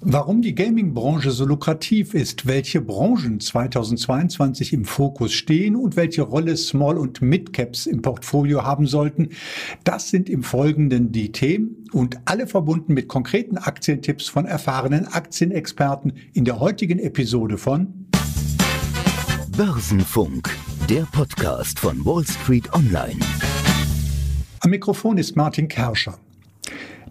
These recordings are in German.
Warum die Gaming-Branche so lukrativ ist, welche Branchen 2022 im Fokus stehen und welche Rolle Small- und Mid-Caps im Portfolio haben sollten, das sind im Folgenden die Themen und alle verbunden mit konkreten Aktientipps von erfahrenen Aktienexperten in der heutigen Episode von Börsenfunk, der Podcast von Wall Street Online. Am Mikrofon ist Martin Kerscher.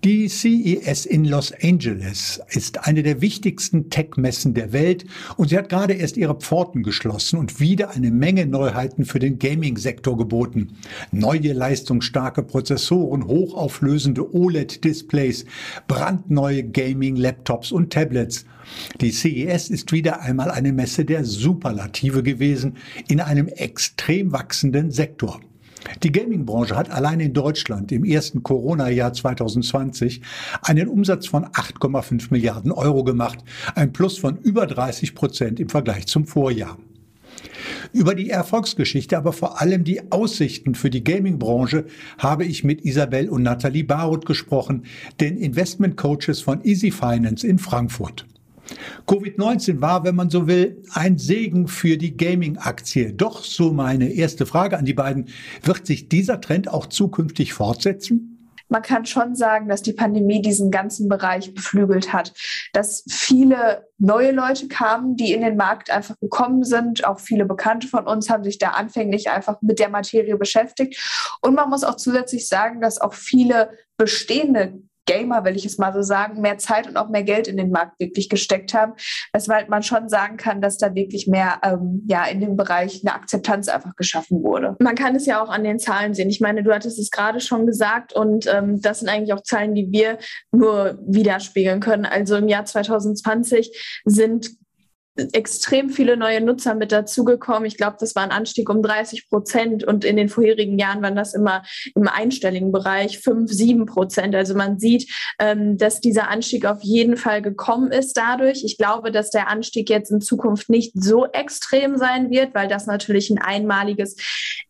Die CES in Los Angeles ist eine der wichtigsten Tech-Messen der Welt und sie hat gerade erst ihre Pforten geschlossen und wieder eine Menge Neuheiten für den Gaming-Sektor geboten. Neue leistungsstarke Prozessoren, hochauflösende OLED-Displays, brandneue Gaming-Laptops und Tablets. Die CES ist wieder einmal eine Messe der Superlative gewesen in einem extrem wachsenden Sektor. Die Gaming-Branche hat allein in Deutschland im ersten Corona-Jahr 2020 einen Umsatz von 8,5 Milliarden Euro gemacht, ein Plus von über 30 Prozent im Vergleich zum Vorjahr. Über die Erfolgsgeschichte, aber vor allem die Aussichten für die Gaming-Branche habe ich mit Isabel und Nathalie Baruth gesprochen, den Investment-Coaches von Easy Finance in Frankfurt. Covid-19 war, wenn man so will, ein Segen für die Gaming-Aktie. Doch, so meine erste Frage an die beiden, wird sich dieser Trend auch zukünftig fortsetzen? man kann schon sagen, dass die Pandemie diesen ganzen Bereich beflügelt hat, dass viele neue Leute kamen, die in den Markt einfach gekommen sind. Auch viele Bekannte von uns haben sich da anfänglich einfach mit der Materie beschäftigt. Und man muss auch zusätzlich sagen, dass auch viele bestehende Gamer, will ich es mal so sagen, mehr Zeit und auch mehr Geld in den Markt wirklich gesteckt haben, weshalb man schon sagen kann, dass da wirklich mehr ähm, ja in dem Bereich eine Akzeptanz einfach geschaffen wurde. Man kann es ja auch an den Zahlen sehen. Ich meine, du hattest es gerade schon gesagt und ähm, das sind eigentlich auch Zahlen, die wir nur widerspiegeln können. Also im Jahr 2020 sind extrem viele neue Nutzer mit dazugekommen. Ich glaube, das war ein Anstieg um 30 Prozent und in den vorherigen Jahren waren das immer im einstelligen Bereich 5, 7 Prozent. Also man sieht, ähm, dass dieser Anstieg auf jeden Fall gekommen ist dadurch. Ich glaube, dass der Anstieg jetzt in Zukunft nicht so extrem sein wird, weil das natürlich ein einmaliges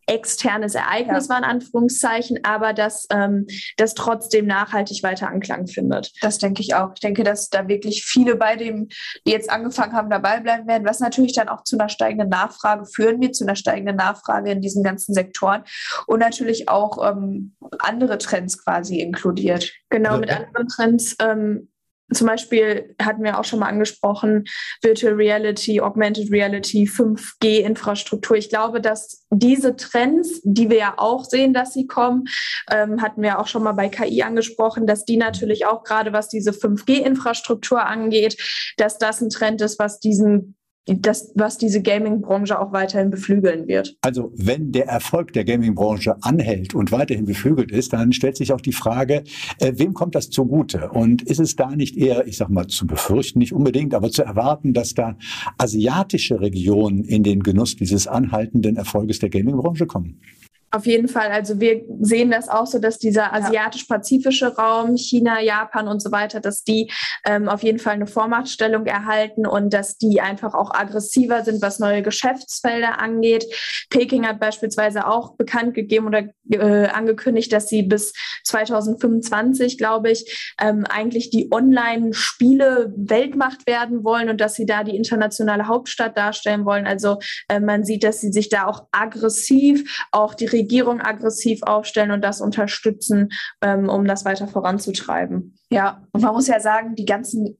externes Ereignis ja. war, in Anführungszeichen, aber dass ähm, das trotzdem nachhaltig weiter Anklang findet. Das denke ich auch. Ich denke, dass da wirklich viele bei dem, die jetzt angefangen haben, dabei bleiben werden, was natürlich dann auch zu einer steigenden Nachfrage führen wird, zu einer steigenden Nachfrage in diesen ganzen Sektoren und natürlich auch ähm, andere Trends quasi inkludiert. Genau, mit anderen Trends ähm, zum Beispiel hatten wir auch schon mal angesprochen, Virtual Reality, Augmented Reality, 5G-Infrastruktur. Ich glaube, dass diese Trends, die wir ja auch sehen, dass sie kommen, ähm, hatten wir auch schon mal bei KI angesprochen, dass die natürlich auch gerade was diese 5G-Infrastruktur angeht, dass das ein Trend ist, was diesen das, was diese Gaming-Branche auch weiterhin beflügeln wird. Also wenn der Erfolg der Gaming-Branche anhält und weiterhin beflügelt ist, dann stellt sich auch die Frage, äh, wem kommt das zugute? Und ist es da nicht eher, ich sag mal, zu befürchten, nicht unbedingt, aber zu erwarten, dass da asiatische Regionen in den Genuss dieses anhaltenden Erfolges der Gaming-Branche kommen? Auf jeden Fall. Also wir sehen das auch so, dass dieser asiatisch-pazifische Raum, China, Japan und so weiter, dass die ähm, auf jeden Fall eine Vormachtstellung erhalten und dass die einfach auch aggressiver sind, was neue Geschäftsfelder angeht. Peking hat beispielsweise auch bekannt gegeben oder äh, angekündigt, dass sie bis 2025, glaube ich, ähm, eigentlich die Online-Spiele Weltmacht werden wollen und dass sie da die internationale Hauptstadt darstellen wollen. Also äh, man sieht, dass sie sich da auch aggressiv auch die Regierung aggressiv aufstellen und das unterstützen, ähm, um das weiter voranzutreiben. Ja, und man muss ja sagen, die ganzen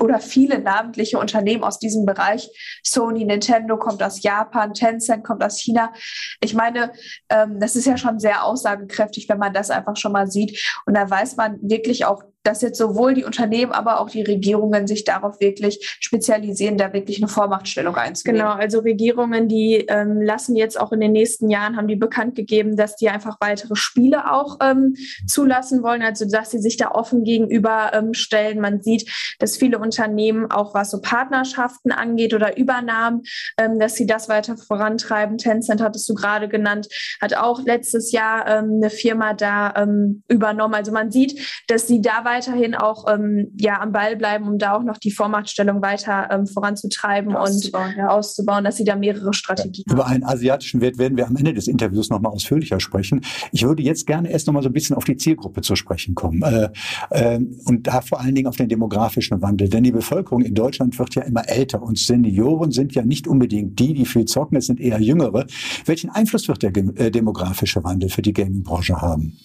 oder viele namentliche Unternehmen aus diesem Bereich, Sony, Nintendo kommt aus Japan, Tencent kommt aus China. Ich meine, ähm, das ist ja schon sehr aussagekräftig, wenn man das einfach schon mal sieht. Und da weiß man wirklich auch, dass jetzt sowohl die Unternehmen, aber auch die Regierungen sich darauf wirklich spezialisieren, da wirklich eine Vormachtstellung einzunehmen. Genau, also Regierungen, die ähm, lassen jetzt auch in den nächsten Jahren, haben die bekannt gegeben, dass die einfach weitere Spiele auch ähm, zulassen wollen, also dass sie sich da offen gegenüber ähm, stellen. Man sieht, dass viele Unternehmen auch was so Partnerschaften angeht oder Übernahmen, ähm, dass sie das weiter vorantreiben. Tencent hattest du gerade genannt, hat auch letztes Jahr ähm, eine Firma da ähm, übernommen. Also man sieht, dass sie da weiter weiterhin auch ähm, ja, am Ball bleiben, um da auch noch die Vormachtstellung weiter ähm, voranzutreiben auszubauen, und ja. auszubauen, dass sie da mehrere Strategien ja. Über einen asiatischen Wert werden wir am Ende des Interviews nochmal ausführlicher sprechen. Ich würde jetzt gerne erst nochmal so ein bisschen auf die Zielgruppe zu sprechen kommen. Äh, Ähm, und da vor allen Dingen auf den demografischen Wandel. Denn die Bevölkerung in Deutschland wird ja immer älter und Senioren sind ja nicht unbedingt die, die viel zocken, es sind eher Jüngere. Welchen Einfluss wird der äh, demografische Wandel für die Gaming-Branche haben?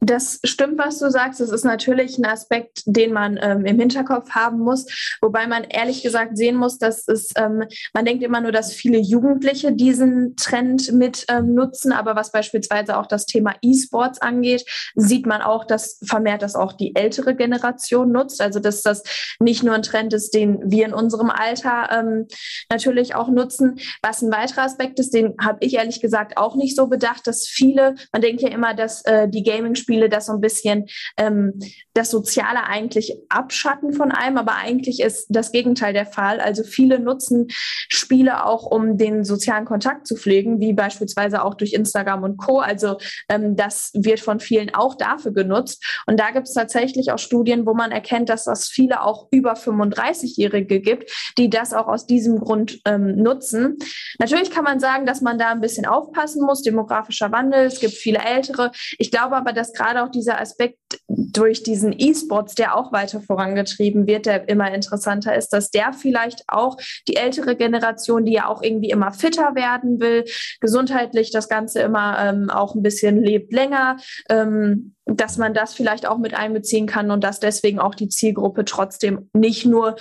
Das stimmt, was du sagst. Das ist natürlich ein Aspekt, den man ähm, im Hinterkopf haben muss. Wobei man ehrlich gesagt sehen muss, dass es, ähm, man denkt immer nur, dass viele Jugendliche diesen Trend mit ähm, nutzen. Aber was beispielsweise auch das Thema E-Sports angeht, sieht man auch, dass vermehrt das auch die ältere Generation nutzt. Also, dass das nicht nur ein Trend ist, den wir in unserem Alter ähm, natürlich auch nutzen. Was ein weiterer Aspekt ist, den habe ich ehrlich gesagt auch nicht so bedacht, dass viele, man denkt ja immer, dass äh, die Gaming Spiele das so ein bisschen ähm, das Soziale eigentlich abschatten von einem, aber eigentlich ist das Gegenteil der Fall. Also viele nutzen Spiele auch, um den sozialen Kontakt zu pflegen, wie beispielsweise auch durch Instagram und Co. Also ähm, das wird von vielen auch dafür genutzt. Und da gibt es tatsächlich auch Studien, wo man erkennt, dass das viele auch über 35-Jährige gibt, die das auch aus diesem Grund ähm, nutzen. Natürlich kann man sagen, dass man da ein bisschen aufpassen muss, demografischer Wandel, es gibt viele Ältere. Ich glaube aber, dass gerade auch dieser Aspekt durch diesen E-Sports, der auch weiter vorangetrieben wird, der immer interessanter ist, dass der vielleicht auch die ältere Generation, die ja auch irgendwie immer fitter werden will, gesundheitlich das Ganze immer ähm, auch ein bisschen lebt länger, ähm, dass man das vielleicht auch mit einbeziehen kann und dass deswegen auch die Zielgruppe trotzdem nicht nur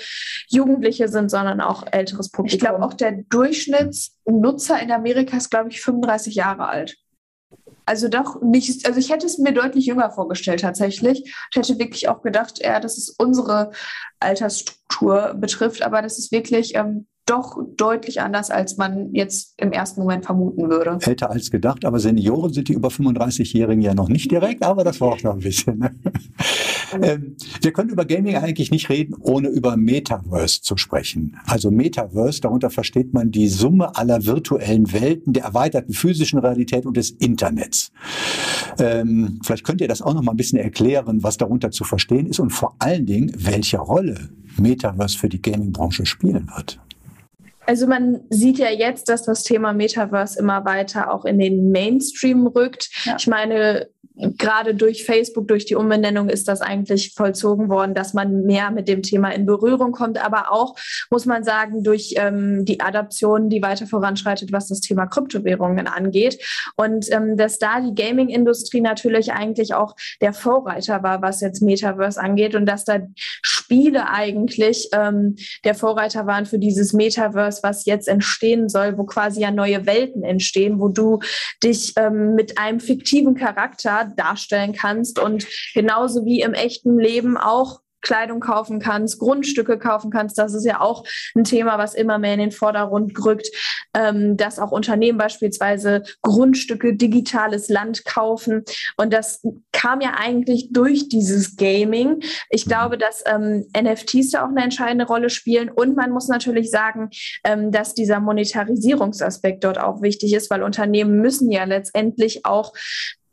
Jugendliche sind, sondern auch älteres Publikum. Ich glaube, auch der Durchschnittsnutzer in Amerika ist, glaube ich, 35 Jahre alt. Also doch nicht, also ich hätte es mir deutlich jünger vorgestellt tatsächlich. Ich hätte wirklich auch gedacht, eher, dass es unsere Altersstruktur betrifft, aber das ist wirklich ähm, doch deutlich anders, als man jetzt im ersten Moment vermuten würde. Älter als gedacht, aber Senioren sind die über 35-Jährigen ja noch nicht direkt, aber das war auch noch ein bisschen. Ne? Ähm, wir können über Gaming eigentlich nicht reden, ohne über Metaverse zu sprechen. Also Metaverse, darunter versteht man die Summe aller virtuellen Welten, der erweiterten physischen Realität und des Internets. Ähm, vielleicht könnt ihr das auch noch mal ein bisschen erklären, was darunter zu verstehen ist und vor allen Dingen, welche Rolle Metaverse für die Gaming-Branche spielen wird. Also man sieht ja jetzt, dass das Thema Metaverse immer weiter auch in den Mainstream rückt. Ja. Ich meine, gerade durch Facebook, durch die Umbenennung ist das eigentlich vollzogen worden, dass man mehr mit dem Thema in Berührung kommt. Aber auch, muss man sagen, durch ähm, die Adaption, die weiter voranschreitet, was das Thema Kryptowährungen angeht. Und ähm, dass da die Gaming-Industrie natürlich eigentlich auch der Vorreiter war, was jetzt Metaverse angeht und dass da Spiele eigentlich ähm, der Vorreiter waren für dieses Metaverse, was jetzt entstehen soll, wo quasi ja neue Welten entstehen, wo du dich ähm, mit einem fiktiven Charakter darstellen kannst und genauso wie im echten Leben auch Kleidung kaufen kannst, Grundstücke kaufen kannst. Das ist ja auch ein Thema, was immer mehr in den Vordergrund rückt, ähm, dass auch Unternehmen beispielsweise Grundstücke, digitales Land kaufen. Und das kam ja eigentlich durch dieses Gaming. Ich glaube, dass ähm, NFTs da auch eine entscheidende Rolle spielen. Und man muss natürlich sagen, ähm, dass dieser Monetarisierungsaspekt dort auch wichtig ist, weil Unternehmen müssen ja letztendlich auch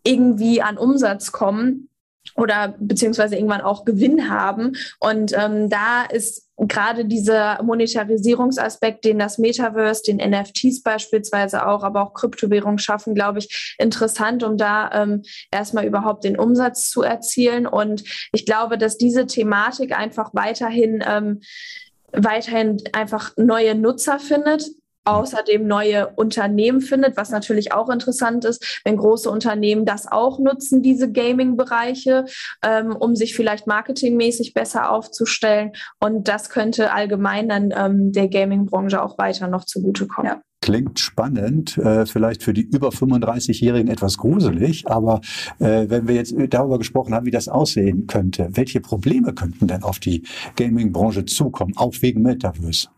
irgendwie an Umsatz kommen oder beziehungsweise irgendwann auch Gewinn haben. Und ähm, da ist gerade dieser Monetarisierungsaspekt, den das Metaverse, den NFTs beispielsweise auch, aber auch Kryptowährungen schaffen, glaube ich, interessant, um da ähm, erstmal überhaupt den Umsatz zu erzielen. Und ich glaube, dass diese Thematik einfach weiterhin ähm, weiterhin einfach neue Nutzer findet, außerdem neue Unternehmen findet, was natürlich auch interessant ist, wenn große Unternehmen das auch nutzen, diese Gaming-Bereiche, ähm, um sich vielleicht marketingmäßig besser aufzustellen. Und das könnte allgemein dann ähm, der Gaming-Branche auch weiter noch zugutekommen. Ja. Klingt spannend, äh, vielleicht für die über 35-Jährigen etwas gruselig, aber äh, wenn wir jetzt darüber gesprochen haben, wie das aussehen könnte, welche Probleme könnten denn auf die Gaming-Branche zukommen, auch wegen Metaverse?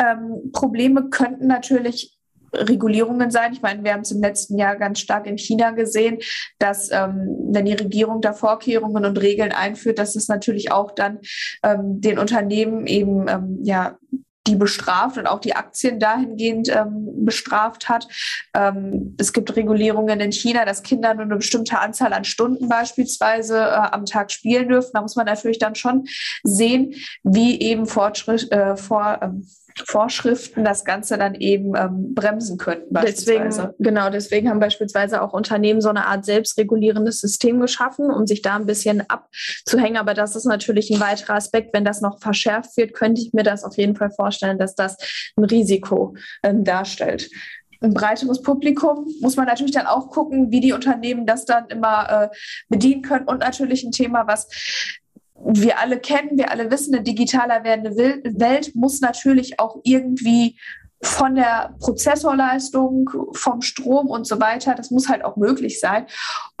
Ähm, Probleme könnten natürlich Regulierungen sein. Ich meine, wir haben es im letzten Jahr ganz stark in China gesehen, dass ähm, wenn die Regierung da Vorkehrungen und Regeln einführt, dass es natürlich auch dann ähm, den Unternehmen eben ähm, ja die bestraft und auch die Aktien dahingehend ähm, bestraft hat. Ähm, es gibt Regulierungen in China, dass Kinder nur eine bestimmte Anzahl an Stunden beispielsweise äh, am Tag spielen dürfen. Da muss man natürlich dann schon sehen, wie eben Fortschritt, äh, vor, ähm, Vorschriften das Ganze dann eben ähm, bremsen könnten. Deswegen, genau, deswegen haben beispielsweise auch Unternehmen so eine Art selbstregulierendes System geschaffen, um sich da ein bisschen abzuhängen. Aber das ist natürlich ein weiterer Aspekt. Wenn das noch verschärft wird, könnte ich mir das auf jeden Fall vorstellen, dass das ein Risiko ähm, darstellt ein breiteres Publikum muss man natürlich dann auch gucken, wie die Unternehmen das dann immer äh, bedienen können. Und natürlich ein Thema, was wir alle kennen, wir alle wissen, eine digitaler werdende Welt muss natürlich auch irgendwie von der Prozessorleistung, vom Strom und so weiter. Das muss halt auch möglich sein.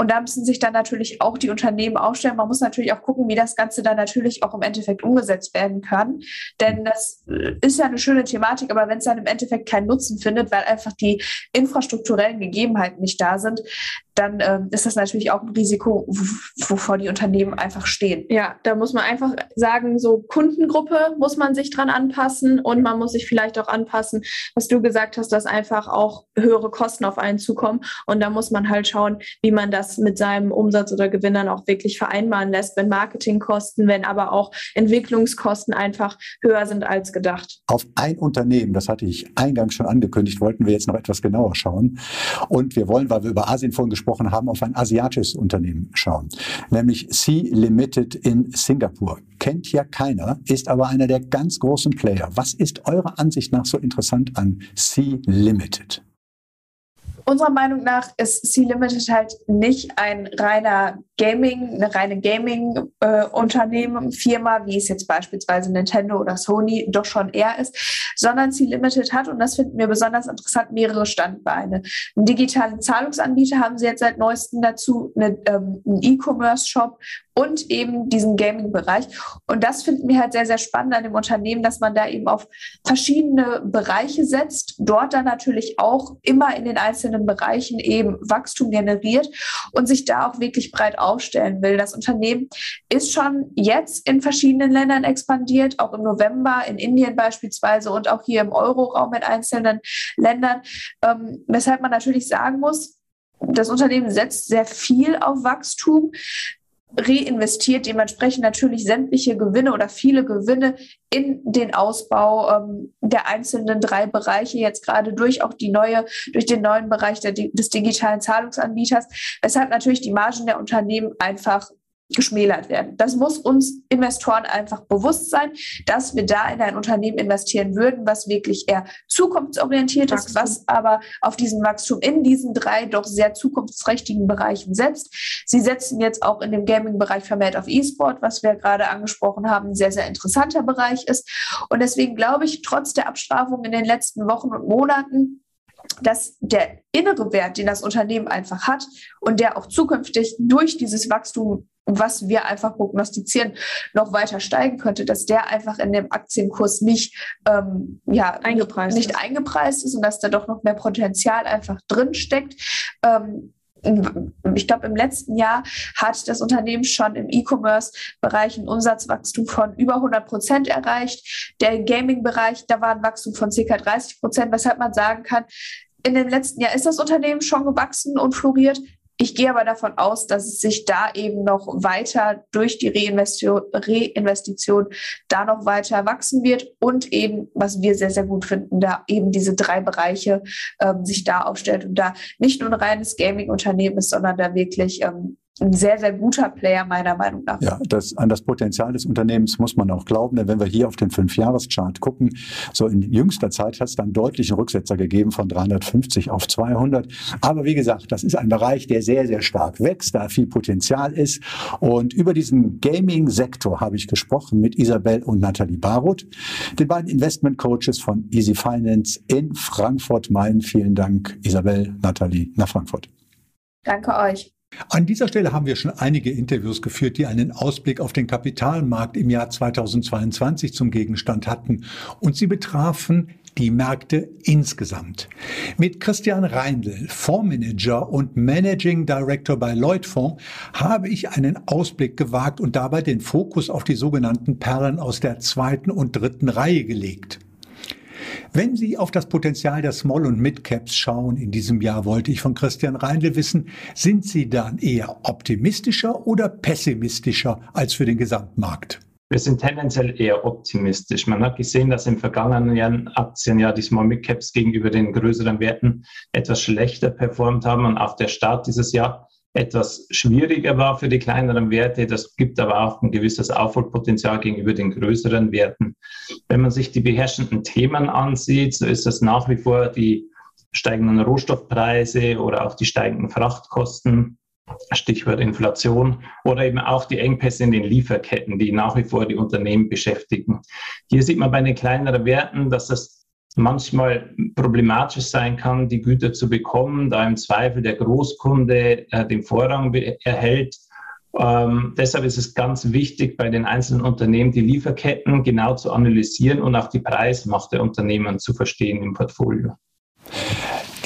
Und da müssen sich dann natürlich auch die Unternehmen aufstellen. Man muss natürlich auch gucken, wie das Ganze dann natürlich auch im Endeffekt umgesetzt werden kann. Denn das ist ja eine schöne Thematik, aber wenn es dann im Endeffekt keinen Nutzen findet, weil einfach die infrastrukturellen Gegebenheiten nicht da sind, dann ähm, ist das natürlich auch ein Risiko, wovor die Unternehmen einfach stehen. Ja, da muss man einfach sagen, so Kundengruppe muss man sich dran anpassen und man muss sich vielleicht auch anpassen, was du gesagt hast, dass einfach auch höhere Kosten auf einen zukommen. Und da muss man halt schauen, wie man das mit seinem Umsatz oder Gewinn dann auch wirklich vereinbaren lässt, wenn Marketingkosten, wenn aber auch Entwicklungskosten einfach höher sind als gedacht. Auf ein Unternehmen, das hatte ich eingangs schon angekündigt, wollten wir jetzt noch etwas genauer schauen. Und wir wollen, weil wir über Asien vorhin gesprochen haben, auf ein asiatisches Unternehmen schauen, nämlich Sea Limited in Singapur. Kennt ja keiner, ist aber einer der ganz großen Player. Was ist eurer Ansicht nach so interessant an Sea Limited? Unserer Meinung nach ist Sea Limited halt nicht ein reiner Gaming, eine reine Gaming-Unternehmen, äh, Firma, wie es jetzt beispielsweise Nintendo oder Sony doch schon eher ist, sondern Sea Limited hat, und das finden wir besonders interessant, mehrere Standbeine. Einen digitalen Zahlungsanbieter haben sie jetzt seit neuestem dazu, eine, ähm, einen E-Commerce-Shop und eben diesen Gaming-Bereich. Und das finden wir halt sehr, sehr spannend an dem Unternehmen, dass man da eben auf verschiedene Bereiche setzt, dort dann natürlich auch immer in den einzelnen Bereichen eben Wachstum generiert und sich da auch wirklich breit aufstellen will. Das Unternehmen ist schon jetzt in verschiedenen Ländern expandiert, auch im November in Indien beispielsweise und auch hier im Euroraum in einzelnen Ländern, ähm, weshalb man natürlich sagen muss, das Unternehmen setzt sehr viel auf Wachstum, reinvestiert dementsprechend natürlich sämtliche Gewinne oder viele Gewinne in den Ausbau ähm, der einzelnen drei Bereiche, jetzt gerade durch auch die neue, durch den neuen Bereich der, des digitalen Zahlungsanbieters, weshalb natürlich die Margen der Unternehmen einfach geschmälert werden. Das muss uns Investoren einfach bewusst sein, dass wir da in ein Unternehmen investieren würden, was wirklich eher zukunftsorientiert Wachstum. ist, was aber auf diesen Wachstum in diesen drei doch sehr zukunftsträchtigen Bereichen setzt. Sie setzen jetzt auch in dem Gaming-Bereich vermehrt auf E-Sport, was wir gerade angesprochen haben, ein sehr, sehr interessanter Bereich ist. Und deswegen glaube ich, trotz der Abstrafung in den letzten Wochen und Monaten, dass der innere Wert, den das Unternehmen einfach hat und der auch zukünftig durch dieses Wachstum was wir einfach prognostizieren, noch weiter steigen könnte, dass der einfach in dem Aktienkurs nicht, ähm, ja, eingepreist nicht, nicht eingepreist ist und dass da doch noch mehr Potenzial einfach drin steckt. Ähm, ich glaube, im letzten Jahr hat das Unternehmen schon im E-Commerce-Bereich ein Umsatzwachstum von über 100 Prozent erreicht. Der Gaming-Bereich, da war ein Wachstum von ca. 30 Prozent, weshalb man sagen kann, in dem letzten Jahr ist das Unternehmen schon gewachsen und floriert. Ich gehe aber davon aus, dass es sich da eben noch weiter durch die Reinvestition, Reinvestition da noch weiter wachsen wird und eben, was wir sehr, sehr gut finden, da eben diese drei Bereiche ähm, sich da aufstellt und da nicht nur ein reines Gaming-Unternehmen ist, sondern da wirklich ähm, ein sehr, sehr guter Player meiner Meinung nach. Ja, das, an das Potenzial des Unternehmens muss man auch glauben, denn wenn wir hier auf den Fünfjahreschart gucken, so in jüngster Zeit hat es dann deutlichen Rücksetzer gegeben von 350 auf 200. Aber wie gesagt, das ist ein Bereich, der sehr, sehr stark wächst, da viel Potenzial ist. Und über diesen Gaming-Sektor habe ich gesprochen mit Isabel und Nathalie Baroth, den beiden Investment-Coaches von Easy Finance in Frankfurt-Main. Vielen Dank, Isabel, Nathalie, nach Frankfurt. Danke euch. An dieser Stelle haben wir schon einige Interviews geführt, die einen Ausblick auf den Kapitalmarkt im Jahr 2022 zum Gegenstand hatten und sie betrafen die Märkte insgesamt. Mit Christian Reindl, Fondsmanager und Managing Director bei Lloyd Fonds, habe ich einen Ausblick gewagt und dabei den Fokus auf die sogenannten Perlen aus der zweiten und dritten Reihe gelegt. Wenn Sie auf das Potenzial der Small- und Mid-Caps schauen in diesem Jahr, wollte ich von Christian Reindl wissen, sind Sie dann eher optimistischer oder pessimistischer als für den Gesamtmarkt? Wir sind tendenziell eher optimistisch. Man hat gesehen, dass im vergangenen Jahr Aktienjahr die Small Mid Caps gegenüber den größeren Werten etwas schlechter performt haben und auch der Start dieses Jahr etwas schwieriger war für die kleineren Werte. Das gibt aber auch ein gewisses Aufholpotenzial gegenüber den größeren Werten. Wenn man sich die beherrschenden Themen ansieht, so ist das nach wie vor die steigenden Rohstoffpreise oder auch die steigenden Frachtkosten, Stichwort Inflation, oder eben auch die Engpässe in den Lieferketten, die nach wie vor die Unternehmen beschäftigen. Hier sieht man bei den kleineren Werten, dass das manchmal problematisch sein kann, die Güter zu bekommen, da im Zweifel der Großkunde äh, den Vorrang erhält. Ähm, deshalb ist es ganz wichtig, bei den einzelnen Unternehmen die Lieferketten genau zu analysieren und auch die Preismacht der Unternehmen zu verstehen im Portfolio.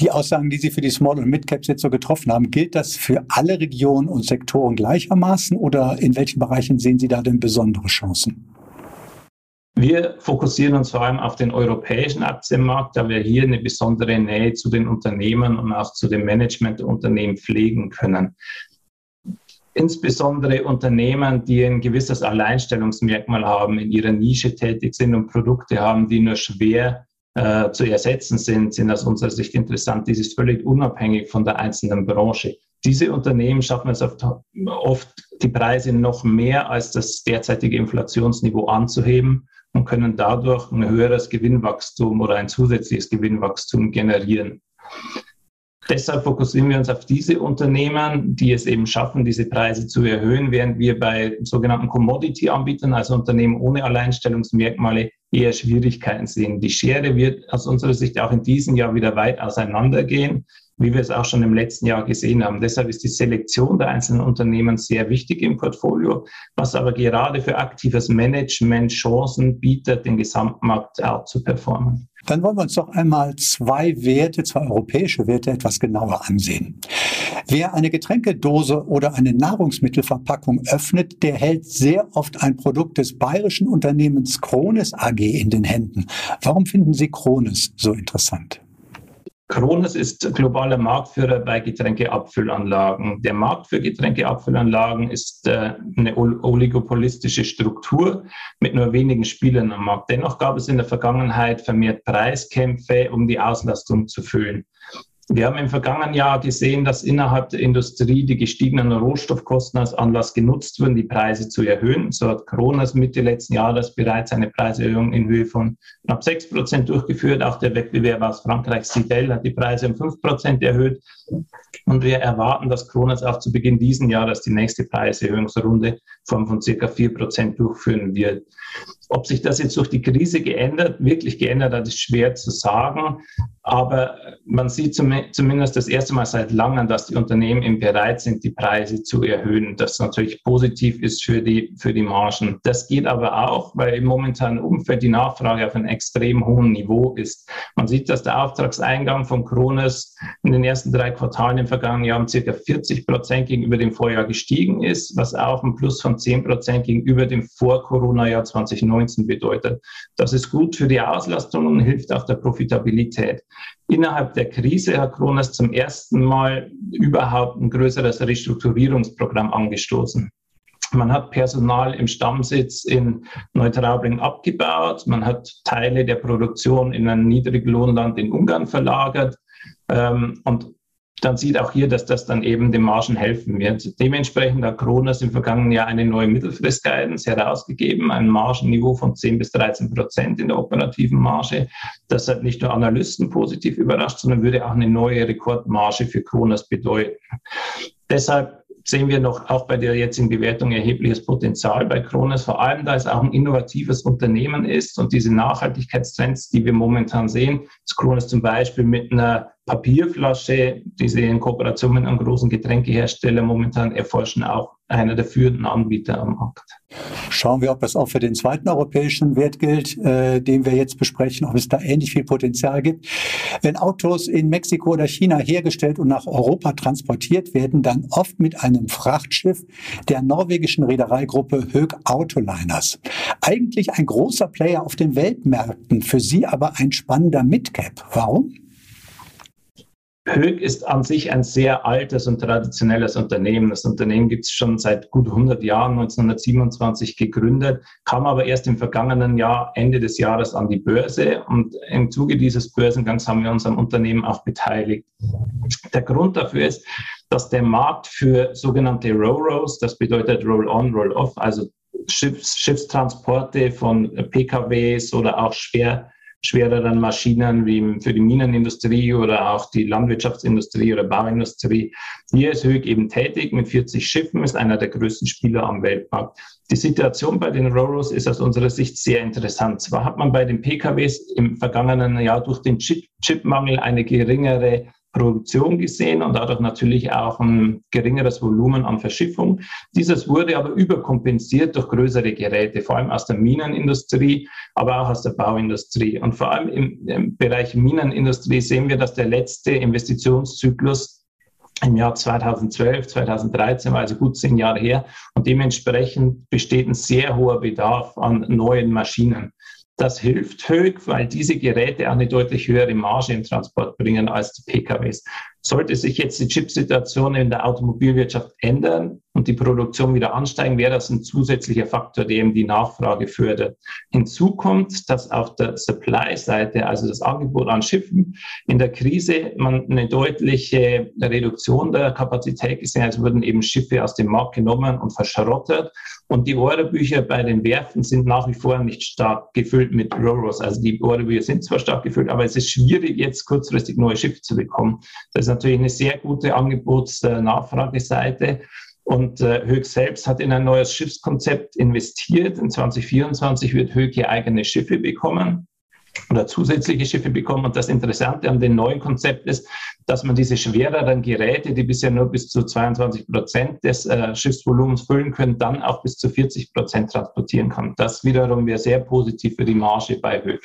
Die Aussagen, die Sie für die Small- und Mid-Caps jetzt so getroffen haben, gilt das für alle Regionen und Sektoren gleichermaßen oder in welchen Bereichen sehen Sie da denn besondere Chancen? Wir fokussieren uns vor allem auf den europäischen Aktienmarkt, da wir hier eine besondere Nähe zu den Unternehmen und auch zu dem Management der Unternehmen pflegen können. Insbesondere Unternehmen, die ein gewisses Alleinstellungsmerkmal haben, in ihrer Nische tätig sind und Produkte haben, die nur schwer äh, zu ersetzen sind, sind aus unserer Sicht interessant. Dies ist völlig unabhängig von der einzelnen Branche. Diese Unternehmen schaffen es oft, oft, die Preise noch mehr als das derzeitige Inflationsniveau anzuheben und können dadurch ein höheres Gewinnwachstum oder ein zusätzliches Gewinnwachstum generieren. Deshalb fokussieren wir uns auf diese Unternehmen, die es eben schaffen, diese Preise zu erhöhen, während wir bei sogenannten Commodity-Anbietern, also Unternehmen ohne Alleinstellungsmerkmale, eher Schwierigkeiten sehen. Die Schere wird aus unserer Sicht auch in diesem Jahr wieder weit auseinandergehen wie wir es auch schon im letzten Jahr gesehen haben. Deshalb ist die Selektion der einzelnen Unternehmen sehr wichtig im Portfolio, was aber gerade für aktives Management Chancen bietet, den Gesamtmarkt zu performen. Dann wollen wir uns doch einmal zwei Werte, zwei europäische Werte etwas genauer ansehen. Wer eine Getränkedose oder eine Nahrungsmittelverpackung öffnet, der hält sehr oft ein Produkt des bayerischen Unternehmens Krones AG in den Händen. Warum finden Sie Krones so interessant? Kronos ist globaler Marktführer bei Getränkeabfüllanlagen. Der Markt für Getränkeabfüllanlagen ist äh, eine oligopolistische Struktur mit nur wenigen Spielern am Markt. Dennoch gab es in der Vergangenheit vermehrt Preiskämpfe, um die Auslastung zu füllen. Wir haben im vergangenen Jahr gesehen, dass innerhalb der Industrie die gestiegenen Rohstoffkosten als Anlass genutzt wurden, die Preise zu erhöhen. So hat Kronos Mitte letzten Jahres bereits eine Preiserhöhung in Höhe von knapp 6 Prozent durchgeführt. Auch der Wettbewerb aus Frankreich, Sidel, hat die Preise um 5 Prozent erhöht. Und wir erwarten, dass Kronos auch zu Beginn dieses Jahres die nächste Preiserhöhungsrunde von, von circa 4 Prozent durchführen wird. Ob sich das jetzt durch die Krise geändert, wirklich geändert hat, ist schwer zu sagen. Aber man sieht zumindest das erste Mal seit langem, dass die Unternehmen eben bereit sind, die Preise zu erhöhen. Das natürlich positiv ist für die, für die Margen. Das geht aber auch, weil im momentanen Umfeld die Nachfrage auf einem extrem hohen Niveau ist. Man sieht, dass der Auftragseingang von Kronos in den ersten drei Quartalen im vergangenen Jahr um circa 40 Prozent gegenüber dem Vorjahr gestiegen ist, was auch ein Plus von 10 Prozent gegenüber dem Vor-Corona-Jahr 2019 bedeutet. Das ist gut für die Auslastung und hilft auch der Profitabilität. Innerhalb der Krise hat Kronos zum ersten Mal überhaupt ein größeres Restrukturierungsprogramm angestoßen. Man hat Personal im Stammsitz in Neutraubling abgebaut. Man hat Teile der Produktion in ein Niedriglohnland in Ungarn verlagert. Ähm, und dann sieht auch hier, dass das dann eben den Margen helfen wird. Dementsprechend hat Kronos im vergangenen Jahr eine neue Mittelfrist-Guidance herausgegeben, ein Margenniveau von 10 bis 13 Prozent in der operativen Marge. Das hat nicht nur Analysten positiv überrascht, sondern würde auch eine neue Rekordmarge für Kronos bedeuten. Deshalb sehen wir noch auch bei der jetzigen Bewertung erhebliches Potenzial bei Kronos, vor allem da es auch ein innovatives Unternehmen ist und diese Nachhaltigkeitstrends, die wir momentan sehen, dass Kronos zum Beispiel mit einer Papierflasche, die sie in Kooperation mit einem großen Getränkehersteller momentan erforschen, auch einer der führenden Anbieter am Markt. Schauen wir, ob das auch für den zweiten europäischen Wert gilt, äh, den wir jetzt besprechen, ob es da ähnlich viel Potenzial gibt. Wenn Autos in Mexiko oder China hergestellt und nach Europa transportiert werden, dann oft mit einem Frachtschiff der norwegischen Reedereigruppe Hög Autoliners. Eigentlich ein großer Player auf den Weltmärkten, für sie aber ein spannender Midcap. Warum? Höck ist an sich ein sehr altes und traditionelles Unternehmen. Das Unternehmen gibt es schon seit gut 100 Jahren, 1927 gegründet, kam aber erst im vergangenen Jahr, Ende des Jahres, an die Börse. Und im Zuge dieses Börsengangs haben wir uns am Unternehmen auch beteiligt. Der Grund dafür ist, dass der Markt für sogenannte Ro-Ros, das bedeutet Roll-on, Roll-off, also Schiffs, Schiffstransporte von PKWs oder auch schwer schwereren Maschinen wie für die Minenindustrie oder auch die Landwirtschaftsindustrie oder Bauindustrie. Hier ist Höck eben tätig mit 40 Schiffen, ist einer der größten Spieler am Weltmarkt. Die Situation bei den Roros ist aus unserer Sicht sehr interessant. Zwar hat man bei den PKWs im vergangenen Jahr durch den Chip Chipmangel eine geringere Produktion gesehen und dadurch natürlich auch ein geringeres Volumen an Verschiffung. Dieses wurde aber überkompensiert durch größere Geräte, vor allem aus der Minenindustrie, aber auch aus der Bauindustrie. Und vor allem im, im Bereich Minenindustrie sehen wir, dass der letzte Investitionszyklus im Jahr 2012, 2013 war also gut zehn Jahre her und dementsprechend besteht ein sehr hoher Bedarf an neuen Maschinen. Das hilft Höck, weil diese Geräte eine deutlich höhere Marge im Transport bringen als die PKWs. Sollte sich jetzt die Chipsituation in der Automobilwirtschaft ändern und die Produktion wieder ansteigen, wäre das ein zusätzlicher Faktor, der eben die Nachfrage fördert. Hinzu kommt, dass auf der Supply-Seite, also das Angebot an Schiffen, in der Krise man eine deutliche Reduktion der Kapazität gesehen hat. Es wurden eben Schiffe aus dem Markt genommen und verschrottet. Und die Orderbücher bei den Werften sind nach wie vor nicht stark gefüllt mit Roros. Also die Orderbücher sind zwar stark gefüllt, aber es ist schwierig, jetzt kurzfristig neue Schiffe zu bekommen. Das ist natürlich eine sehr gute Angebots-Nachfrageseite. Und äh, Höck selbst hat in ein neues Schiffskonzept investiert. In 2024 wird Höck hier eigene Schiffe bekommen oder zusätzliche Schiffe bekommen. Und das Interessante an dem neuen Konzept ist, dass man diese schwereren Geräte, die bisher nur bis zu 22 Prozent des äh, Schiffsvolumens füllen können, dann auch bis zu 40 Prozent transportieren kann. Das wiederum wäre sehr positiv für die Marge bei Höck.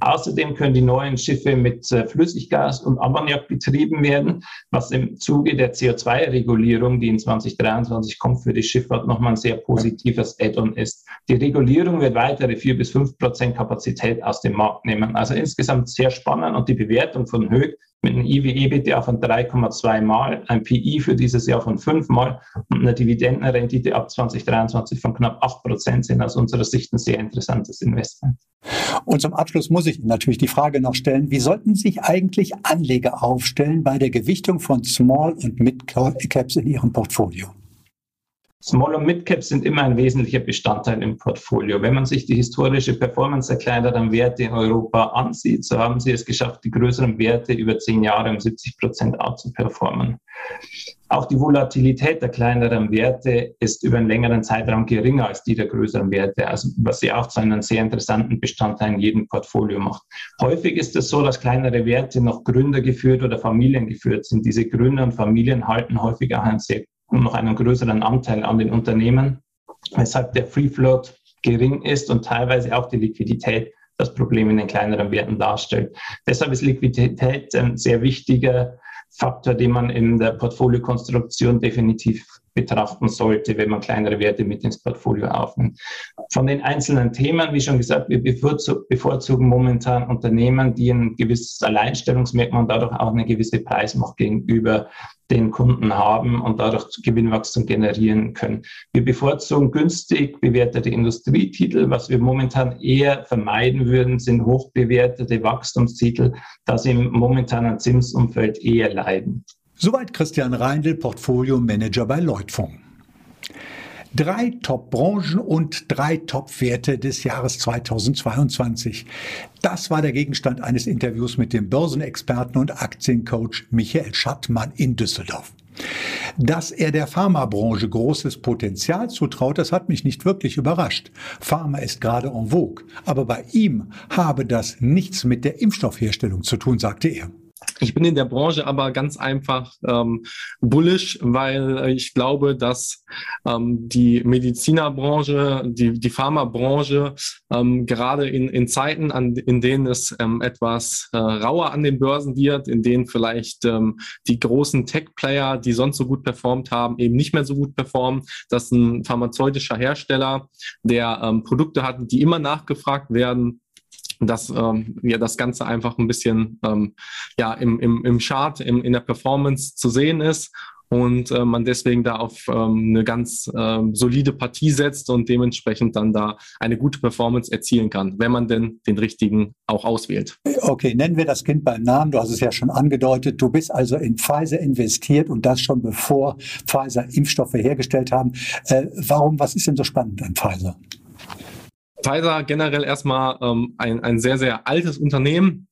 Außerdem können die neuen Schiffe mit äh, Flüssiggas und Ammoniak betrieben werden, was im Zuge der CO2-Regulierung, die in 2023 kommt, für die Schifffahrt nochmal ein sehr positives Add-on ist. Die Regulierung wird weitere 4 bis 5 Prozent Kapazität aus dem Markt nehmen. Also insgesamt sehr spannend und die Bewertung von Höck mit einem IWE-BTA von 3,2 Mal, ein PI für dieses Jahr von 5 Mal und einer Dividendenrendite ab 2023 von knapp 8 Prozent sind aus unserer Sicht ein sehr interessantes Investment. Und zum Abschluss muss ich natürlich die Frage noch stellen, wie sollten sich eigentlich Anleger aufstellen bei der Gewichtung von Small- und Mid-Caps in ihrem Portfolio? Small- und Mid-Caps sind immer ein wesentlicher Bestandteil im Portfolio. Wenn man sich die historische Performance der kleineren Werte in Europa ansieht, so haben sie es geschafft, die größeren Werte über zehn Jahre um 70 Prozent outzuperformen. Auch die Volatilität der kleineren Werte ist über einen längeren Zeitraum geringer als die der größeren Werte, also was sie auch zu einem sehr interessanten Bestandteil in jedem Portfolio macht. Häufig ist es so, dass kleinere Werte noch Gründer geführt oder Familien geführt sind. Diese Gründer und Familien halten häufig auch einen sehr und noch einen größeren Anteil an den Unternehmen, weshalb der Free Float gering ist und teilweise auch die Liquidität das Problem in den kleineren Werten darstellt. Deshalb ist Liquidität ein sehr wichtiger Faktor, den man in der Portfoliokonstruktion definitiv betrachten sollte, wenn man kleinere Werte mit ins Portfolio aufnimmt. Von den einzelnen Themen, wie schon gesagt, wir bevorzugen momentan Unternehmen, die ein gewisses Alleinstellungsmerkmal und dadurch auch eine gewisse Preismacht gegenüber den Kunden haben und dadurch Gewinnwachstum generieren können. Wir bevorzugen günstig bewertete Industrietitel. Was wir momentan eher vermeiden würden, sind hochbewertete Wachstumstitel, da sie im momentanen Zinsumfeld eher leiden. Soweit Christian Reindl, Portfolio Manager bei Leutfonds. Drei Top-Branchen und drei Top-Werte des Jahres 2022. Das war der Gegenstand eines Interviews mit dem Börsenexperten und Aktiencoach Michael Schattmann in Düsseldorf. Dass er der Pharmabranche großes Potenzial zutraut, das hat mich nicht wirklich überrascht. Pharma ist gerade en vogue, aber bei ihm habe das nichts mit der Impfstoffherstellung zu tun, sagte er. Ich bin in der Branche aber ganz einfach ähm, bullish, weil ich glaube, dass ähm, die Medizinerbranche, die, die Pharmabranche ähm, gerade in, in Zeiten, an, in denen es ähm, etwas äh, rauer an den Börsen wird, in denen vielleicht ähm, die großen Tech-Player, die sonst so gut performt haben, eben nicht mehr so gut performen, dass ein pharmazeutischer Hersteller, der ähm, Produkte hat, die immer nachgefragt werden, dass ähm, ja das Ganze einfach ein bisschen ähm, ja im, im, im Chart, im, in der Performance zu sehen ist und äh, man deswegen da auf ähm, eine ganz ähm, solide Partie setzt und dementsprechend dann da eine gute Performance erzielen kann, wenn man denn den richtigen auch auswählt. Okay, nennen wir das Kind beim Namen. Du hast es ja schon angedeutet. Du bist also in Pfizer investiert und das schon bevor Pfizer Impfstoffe hergestellt haben. Äh, warum, was ist denn so spannend an Pfizer? Pfizer generell erstmal ähm, ein, ein sehr, sehr altes Unternehmen,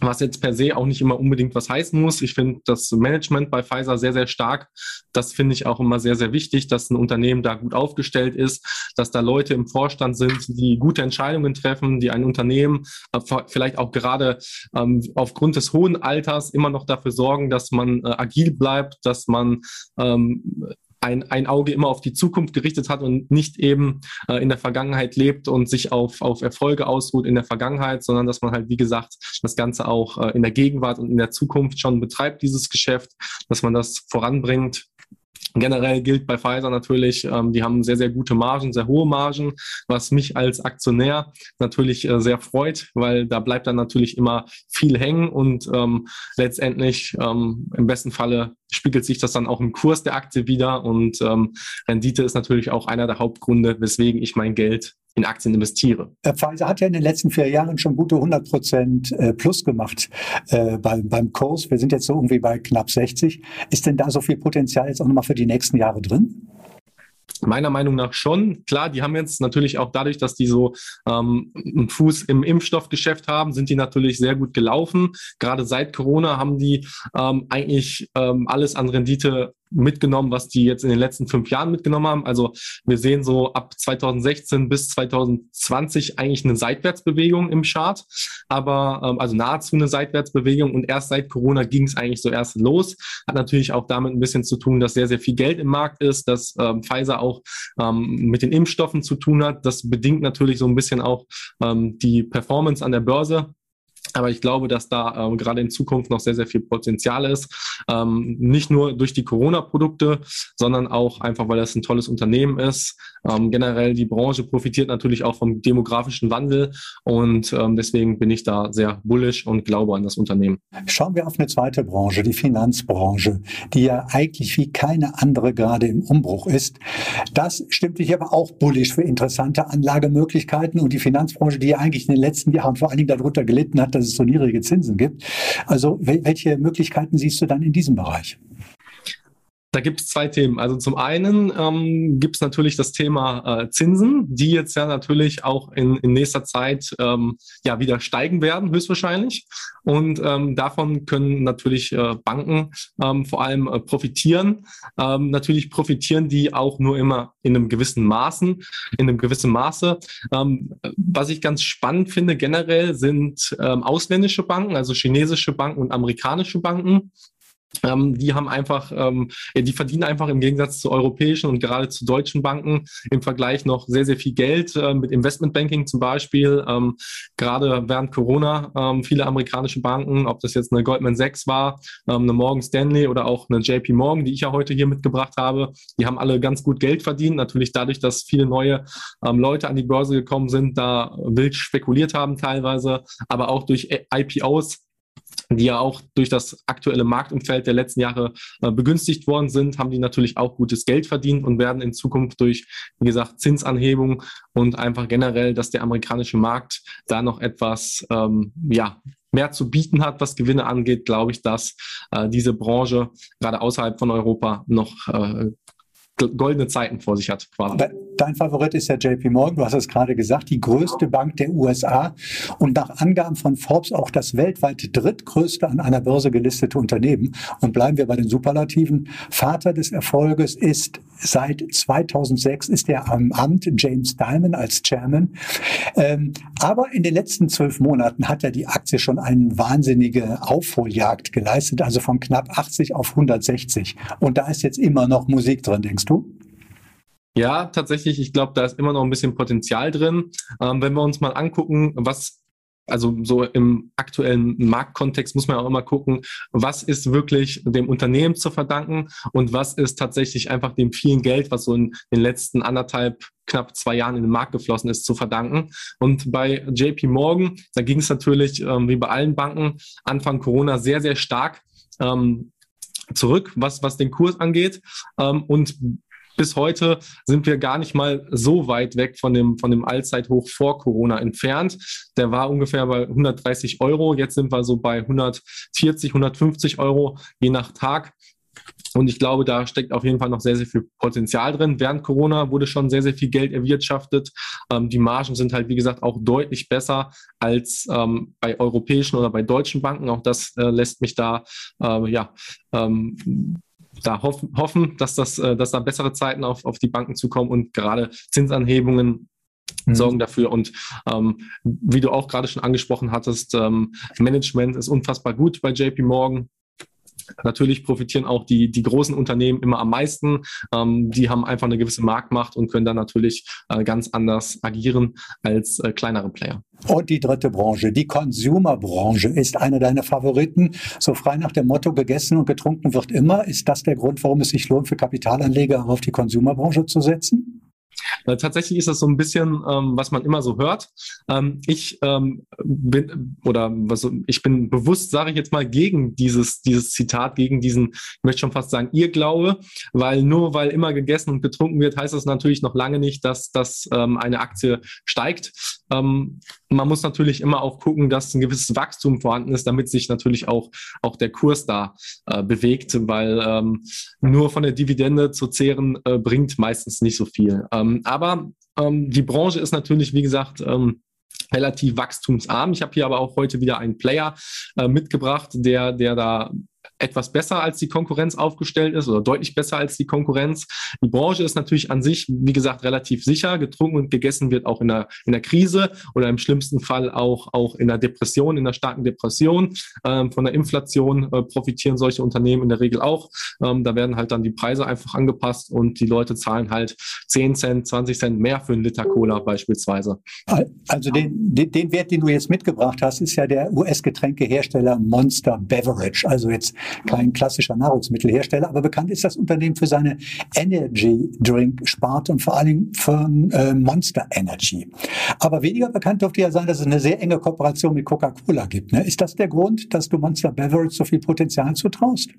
was jetzt per se auch nicht immer unbedingt was heißen muss. Ich finde das Management bei Pfizer sehr, sehr stark. Das finde ich auch immer sehr, sehr wichtig, dass ein Unternehmen da gut aufgestellt ist, dass da Leute im Vorstand sind, die gute Entscheidungen treffen, die ein Unternehmen äh, vielleicht auch gerade ähm, aufgrund des hohen Alters immer noch dafür sorgen, dass man äh, agil bleibt, dass man ähm, ein, ein Auge immer auf die Zukunft gerichtet hat und nicht eben äh, in der Vergangenheit lebt und sich auf, auf Erfolge ausruht in der Vergangenheit, sondern dass man halt, wie gesagt, das Ganze auch äh, in der Gegenwart und in der Zukunft schon betreibt, dieses Geschäft, dass man das voranbringt. Generell gilt bei Pfizer natürlich, ähm, die haben sehr, sehr gute Margen, sehr hohe Margen, was mich als Aktionär natürlich äh, sehr freut, weil da bleibt dann natürlich immer viel hängen und ähm, letztendlich ähm, im besten Falle spiegelt sich das dann auch im Kurs der Aktie wieder und ähm, Rendite ist natürlich auch einer der Hauptgründe, weswegen ich mein Geld in Aktien investiere. Pfizer hat ja in den letzten vier Jahren schon gute 100 Prozent äh, plus gemacht äh, beim, beim Kurs. Wir sind jetzt so irgendwie bei knapp 60. Ist denn da so viel Potenzial jetzt auch nochmal für die nächsten Jahre drin? Meiner Meinung nach schon. Klar, die haben jetzt natürlich auch dadurch, dass die so ähm, einen Fuß im Impfstoffgeschäft haben, sind die natürlich sehr gut gelaufen. Gerade seit Corona haben die ähm, eigentlich ähm, alles an Rendite mitgenommen, was die jetzt in den letzten fünf Jahren mitgenommen haben. Also wir sehen so ab 2016 bis 2020 eigentlich eine Seitwärtsbewegung im Chart, aber ähm, also nahezu eine Seitwärtsbewegung und erst seit Corona ging es eigentlich so erst los. Hat natürlich auch damit ein bisschen zu tun, dass sehr, sehr viel Geld im Markt ist, dass ähm, Pfizer auch ähm, mit den Impfstoffen zu tun hat. Das bedingt natürlich so ein bisschen auch ähm, die Performance an der Börse. Aber ich glaube, dass da ähm, gerade in Zukunft noch sehr, sehr viel Potenzial ist. Ähm, nicht nur durch die Corona-Produkte, sondern auch einfach, weil das ein tolles Unternehmen ist. Ähm, generell die Branche profitiert natürlich auch vom demografischen Wandel und ähm, deswegen bin ich da sehr bullish und glaube an das Unternehmen. Schauen wir auf eine zweite Branche, die Finanzbranche, die ja eigentlich wie keine andere gerade im Umbruch ist. Das stimmt dich aber auch bullish für interessante Anlagemöglichkeiten und die Finanzbranche, die ja eigentlich in den letzten Jahren vor allen Dingen darunter gelitten hat, dass es so niedrige Zinsen gibt. Also welche Möglichkeiten siehst du dann in diesem Bereich? Da gibt es zwei Themen. Also zum einen ähm, gibt es natürlich das Thema äh, Zinsen, die jetzt ja natürlich auch in, in nächster Zeit ähm, ja wieder steigen werden, höchstwahrscheinlich. Und ähm, davon können natürlich äh, Banken ähm, vor allem äh, profitieren. Ähm, natürlich profitieren die auch nur immer in einem gewissen Maßen, in einem gewissen Maße. Ähm, was ich ganz spannend finde generell sind ähm, ausländische Banken, also chinesische Banken und amerikanische Banken. Ähm, die haben einfach, ähm, die verdienen einfach im Gegensatz zu europäischen und gerade zu deutschen Banken im Vergleich noch sehr, sehr viel Geld äh, mit Investmentbanking zum Beispiel. Ähm, gerade während Corona ähm, viele amerikanische Banken, ob das jetzt eine Goldman Sachs war, ähm, eine Morgan Stanley oder auch eine JP Morgan, die ich ja heute hier mitgebracht habe, die haben alle ganz gut Geld verdient. Natürlich dadurch, dass viele neue ähm, Leute an die Börse gekommen sind, da wild spekuliert haben teilweise, aber auch durch IPOs die ja auch durch das aktuelle Marktumfeld der letzten Jahre äh, begünstigt worden sind, haben die natürlich auch gutes Geld verdient und werden in Zukunft durch, wie gesagt, Zinsanhebung und einfach generell, dass der amerikanische Markt da noch etwas, ähm, ja, mehr zu bieten hat, was Gewinne angeht, glaube ich, dass äh, diese Branche gerade außerhalb von Europa noch äh, goldene Zeiten vor sich hat. Quasi. Dein Favorit ist ja JP Morgan, du hast es gerade gesagt, die größte Bank der USA und nach Angaben von Forbes auch das weltweit drittgrößte an einer Börse gelistete Unternehmen. Und bleiben wir bei den Superlativen. Vater des Erfolges ist seit 2006 ist er am Amt, James Diamond als Chairman. Ähm, aber in den letzten zwölf Monaten hat er die Aktie schon eine wahnsinnige Aufholjagd geleistet, also von knapp 80 auf 160. Und da ist jetzt immer noch Musik drin, denkst du? Ja, tatsächlich. Ich glaube, da ist immer noch ein bisschen Potenzial drin. Ähm, wenn wir uns mal angucken, was also so im aktuellen Marktkontext muss man auch immer gucken, was ist wirklich dem Unternehmen zu verdanken und was ist tatsächlich einfach dem vielen Geld, was so in den letzten anderthalb, knapp zwei Jahren in den Markt geflossen ist, zu verdanken. Und bei JP Morgan, da ging es natürlich ähm, wie bei allen Banken Anfang Corona sehr, sehr stark ähm, zurück, was, was den Kurs angeht. Ähm, und bis heute sind wir gar nicht mal so weit weg von dem, von dem Allzeithoch vor Corona entfernt. Der war ungefähr bei 130 Euro. Jetzt sind wir so bei 140, 150 Euro je nach Tag. Und ich glaube, da steckt auf jeden Fall noch sehr, sehr viel Potenzial drin. Während Corona wurde schon sehr, sehr viel Geld erwirtschaftet. Ähm, die Margen sind halt, wie gesagt, auch deutlich besser als ähm, bei europäischen oder bei deutschen Banken. Auch das äh, lässt mich da, äh, ja, ähm, da hoffen, hoffen dass, das, äh, dass da bessere Zeiten auf, auf die Banken zukommen und gerade Zinsanhebungen mhm. sorgen dafür. Und ähm, wie du auch gerade schon angesprochen hattest, ähm, Management ist unfassbar gut bei JP Morgan. Natürlich profitieren auch die, die großen Unternehmen immer am meisten. Ähm, die haben einfach eine gewisse Marktmacht und können dann natürlich äh, ganz anders agieren als äh, kleinere Player. Und die dritte Branche, die Consumer-Branche, ist eine deiner Favoriten. So frei nach dem Motto, gegessen und getrunken wird immer. Ist das der Grund, warum es sich lohnt, für Kapitalanleger auf die Consumer-Branche zu setzen? Äh, tatsächlich ist das so ein bisschen, ähm, was man immer so hört. Ähm, ich ähm, bin oder was, ich bin bewusst, sage ich jetzt mal, gegen dieses, dieses Zitat, gegen diesen, ich möchte schon fast sagen, Irrglaube, weil nur weil immer gegessen und getrunken wird, heißt das natürlich noch lange nicht, dass, dass ähm, eine Aktie steigt. Ähm, man muss natürlich immer auch gucken, dass ein gewisses Wachstum vorhanden ist, damit sich natürlich auch, auch der Kurs da äh, bewegt, weil ähm, nur von der Dividende zu zehren äh, bringt meistens nicht so viel. Ähm, aber ähm, die Branche ist natürlich, wie gesagt, ähm, relativ wachstumsarm. Ich habe hier aber auch heute wieder einen Player äh, mitgebracht, der, der da etwas besser als die Konkurrenz aufgestellt ist oder deutlich besser als die Konkurrenz. Die Branche ist natürlich an sich, wie gesagt, relativ sicher. Getrunken und gegessen wird auch in der, in der Krise oder im schlimmsten Fall auch, auch in der Depression, in der starken Depression. Ähm, von der Inflation äh, profitieren solche Unternehmen in der Regel auch. Ähm, da werden halt dann die Preise einfach angepasst und die Leute zahlen halt 10 Cent, 20 Cent mehr für einen Liter Cola beispielsweise. Also den, den, den Wert, den du jetzt mitgebracht hast, ist ja der US-Getränkehersteller Monster Beverage. Also jetzt kein klassischer Nahrungsmittelhersteller, aber bekannt ist das Unternehmen für seine Energy Drink Sparte und vor allen Dingen für äh, Monster Energy. Aber weniger bekannt dürfte ja sein, dass es eine sehr enge Kooperation mit Coca-Cola gibt. Ne? Ist das der Grund, dass du Monster Beverage so viel Potenzial zutraust?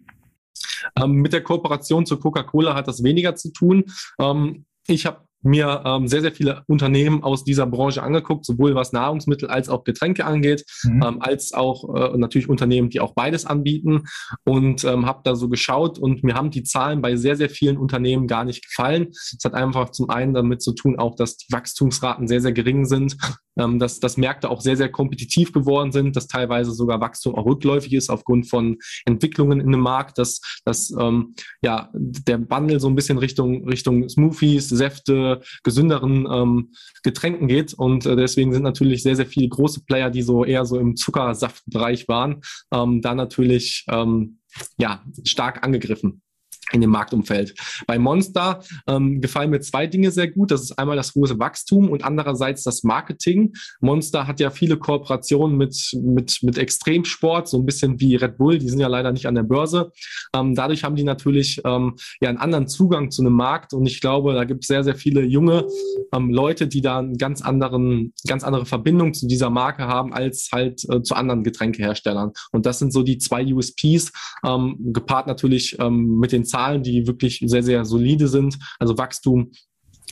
Ähm, mit der Kooperation zu Coca-Cola hat das weniger zu tun. Ähm, ich habe mir ähm, sehr, sehr viele Unternehmen aus dieser Branche angeguckt, sowohl was Nahrungsmittel als auch Getränke angeht, mhm. ähm, als auch äh, natürlich Unternehmen, die auch beides anbieten und ähm, habe da so geschaut und mir haben die Zahlen bei sehr, sehr vielen Unternehmen gar nicht gefallen. Es hat einfach zum einen damit zu tun, auch dass die Wachstumsraten sehr, sehr gering sind, ähm, dass, dass Märkte auch sehr, sehr kompetitiv geworden sind, dass teilweise sogar Wachstum auch rückläufig ist aufgrund von Entwicklungen in dem Markt, dass, dass ähm, ja, der Wandel so ein bisschen Richtung, Richtung Smoothies, Säfte, gesünderen ähm, Getränken geht. Und äh, deswegen sind natürlich sehr, sehr viele große Player, die so eher so im Zuckersaftbereich waren, ähm, da natürlich ähm, ja, stark angegriffen in dem Marktumfeld. Bei Monster ähm, gefallen mir zwei Dinge sehr gut. Das ist einmal das hohe Wachstum und andererseits das Marketing. Monster hat ja viele Kooperationen mit, mit, mit Extremsport, so ein bisschen wie Red Bull. Die sind ja leider nicht an der Börse. Ähm, dadurch haben die natürlich ähm, ja einen anderen Zugang zu einem Markt und ich glaube, da gibt es sehr, sehr viele junge ähm, Leute, die da einen ganz ganz andere Verbindung zu dieser Marke haben als halt äh, zu anderen Getränkeherstellern. Und das sind so die zwei USPs, ähm, gepaart natürlich ähm, mit den Zahlen, die wirklich sehr, sehr solide sind, also Wachstum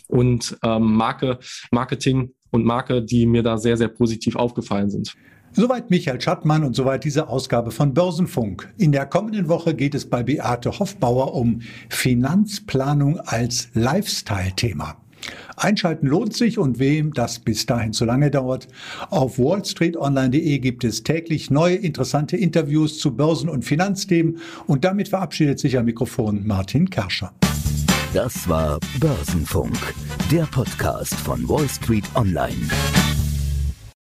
und ähm, Marke, Marketing und Marke, die mir da sehr, sehr positiv aufgefallen sind. Soweit Michael Schattmann und soweit diese Ausgabe von Börsenfunk. In der kommenden Woche geht es bei Beate Hoffbauer um Finanzplanung als Lifestyle-Thema. Einschalten lohnt sich und wem das bis dahin zu lange dauert. Auf wallstreetonline.de gibt es täglich neue interessante Interviews zu Börsen- und Finanzthemen und damit verabschiedet sich am Mikrofon Martin Kerscher. Das war Börsenfunk, der Podcast von Wall Street Online.